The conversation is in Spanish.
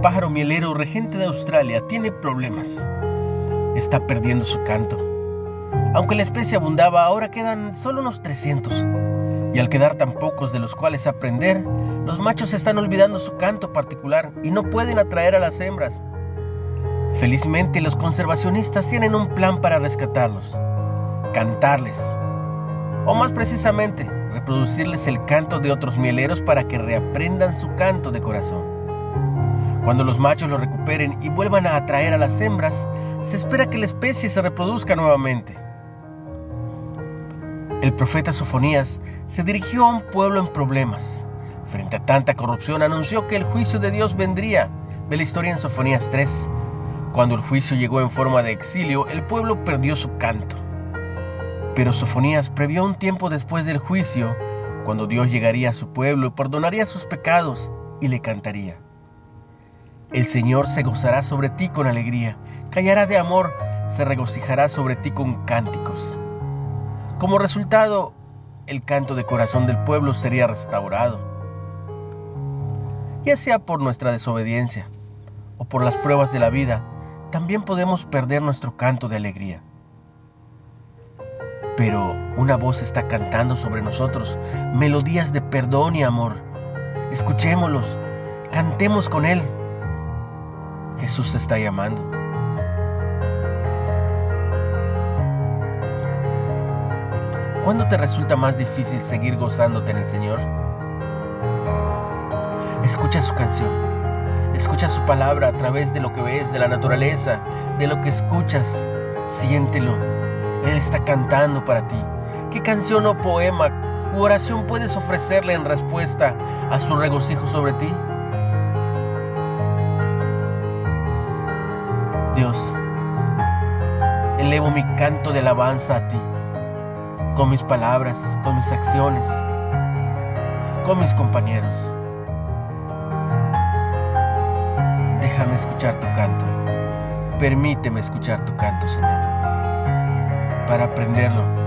pájaro mielero regente de Australia tiene problemas. Está perdiendo su canto. Aunque la especie abundaba, ahora quedan solo unos 300. Y al quedar tan pocos de los cuales aprender, los machos están olvidando su canto particular y no pueden atraer a las hembras. Felizmente los conservacionistas tienen un plan para rescatarlos. Cantarles. O más precisamente, reproducirles el canto de otros mieleros para que reaprendan su canto de corazón. Cuando los machos lo recuperen y vuelvan a atraer a las hembras, se espera que la especie se reproduzca nuevamente. El profeta Sofonías se dirigió a un pueblo en problemas. Frente a tanta corrupción anunció que el juicio de Dios vendría. Ve la historia en Sofonías 3. Cuando el juicio llegó en forma de exilio, el pueblo perdió su canto. Pero Sofonías previó un tiempo después del juicio, cuando Dios llegaría a su pueblo, perdonaría sus pecados y le cantaría. El Señor se gozará sobre ti con alegría, callará de amor, se regocijará sobre ti con cánticos. Como resultado, el canto de corazón del pueblo sería restaurado. Ya sea por nuestra desobediencia o por las pruebas de la vida, también podemos perder nuestro canto de alegría. Pero una voz está cantando sobre nosotros melodías de perdón y amor. Escuchémoslos, cantemos con Él. Jesús te está llamando. ¿Cuándo te resulta más difícil seguir gozándote en el Señor? Escucha su canción. Escucha su palabra a través de lo que ves, de la naturaleza, de lo que escuchas. Siéntelo. Él está cantando para ti. ¿Qué canción o poema u oración puedes ofrecerle en respuesta a su regocijo sobre ti? Dios, elevo mi canto de alabanza a ti con mis palabras, con mis acciones, con mis compañeros. Déjame escuchar tu canto. Permíteme escuchar tu canto, Señor, para aprenderlo